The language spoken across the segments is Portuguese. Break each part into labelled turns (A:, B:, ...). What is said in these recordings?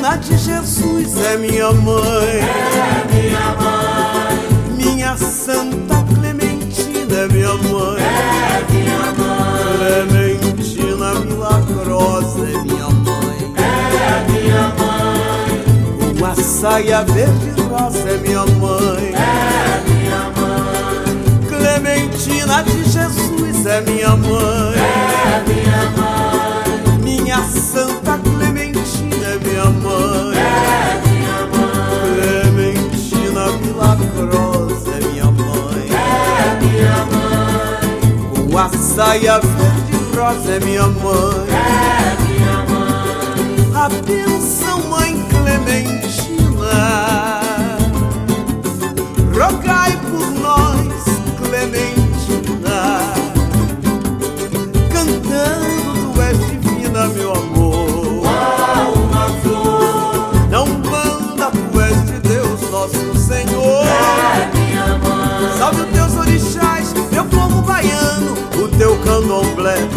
A: de Jesus é minha mãe.
B: É minha mãe.
A: Minha Santa Clementina é minha mãe.
B: É minha
A: mãe. Clementina milagrosa é minha mãe.
B: É minha mãe.
A: Uma saia verde rosa é minha mãe.
B: É minha mãe.
A: Clementina de Jesus é minha mãe.
B: É minha mãe.
A: Com a saia verde rosa é minha mãe.
B: É minha mãe.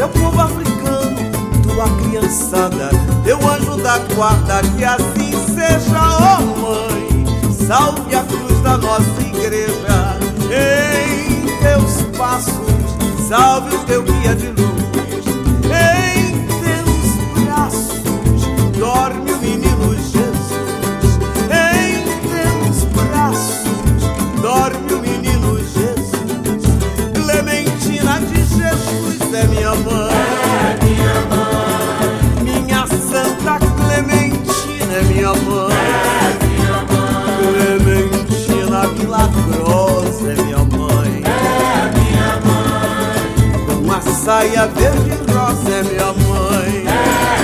A: Teu povo africano, tua criançada, teu anjo da guarda, que assim seja, ó mãe. Salve a cruz da nossa igreja, em teus passos, salve o teu guia de luz, É minha mãe.
B: É minha mãe.
A: Minha Santa Clementina é minha mãe.
B: É minha mãe.
A: Clementina milagrosa é minha mãe.
B: É minha mãe.
A: Uma saia verde rosa é minha mãe.
B: É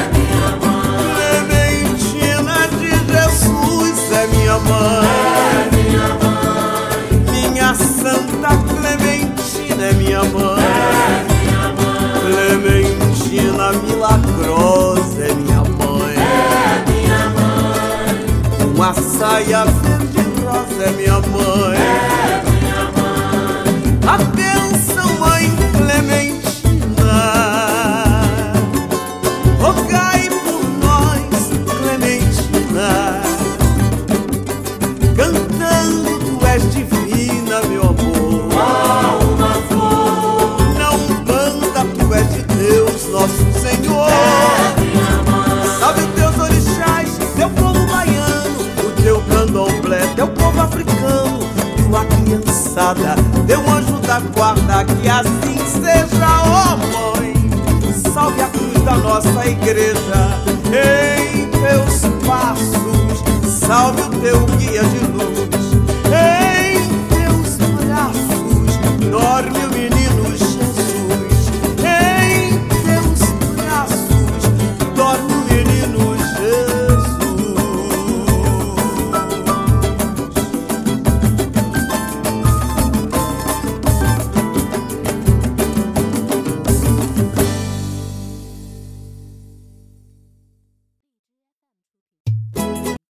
A: Milagrosa é minha mãe.
B: É minha mãe.
A: Uma saia verde rosa é minha mãe. Criançada, teu anjo da guarda, que assim seja, ó mãe. Salve a cruz da nossa igreja, em teus passos, salve o teu guia de luz.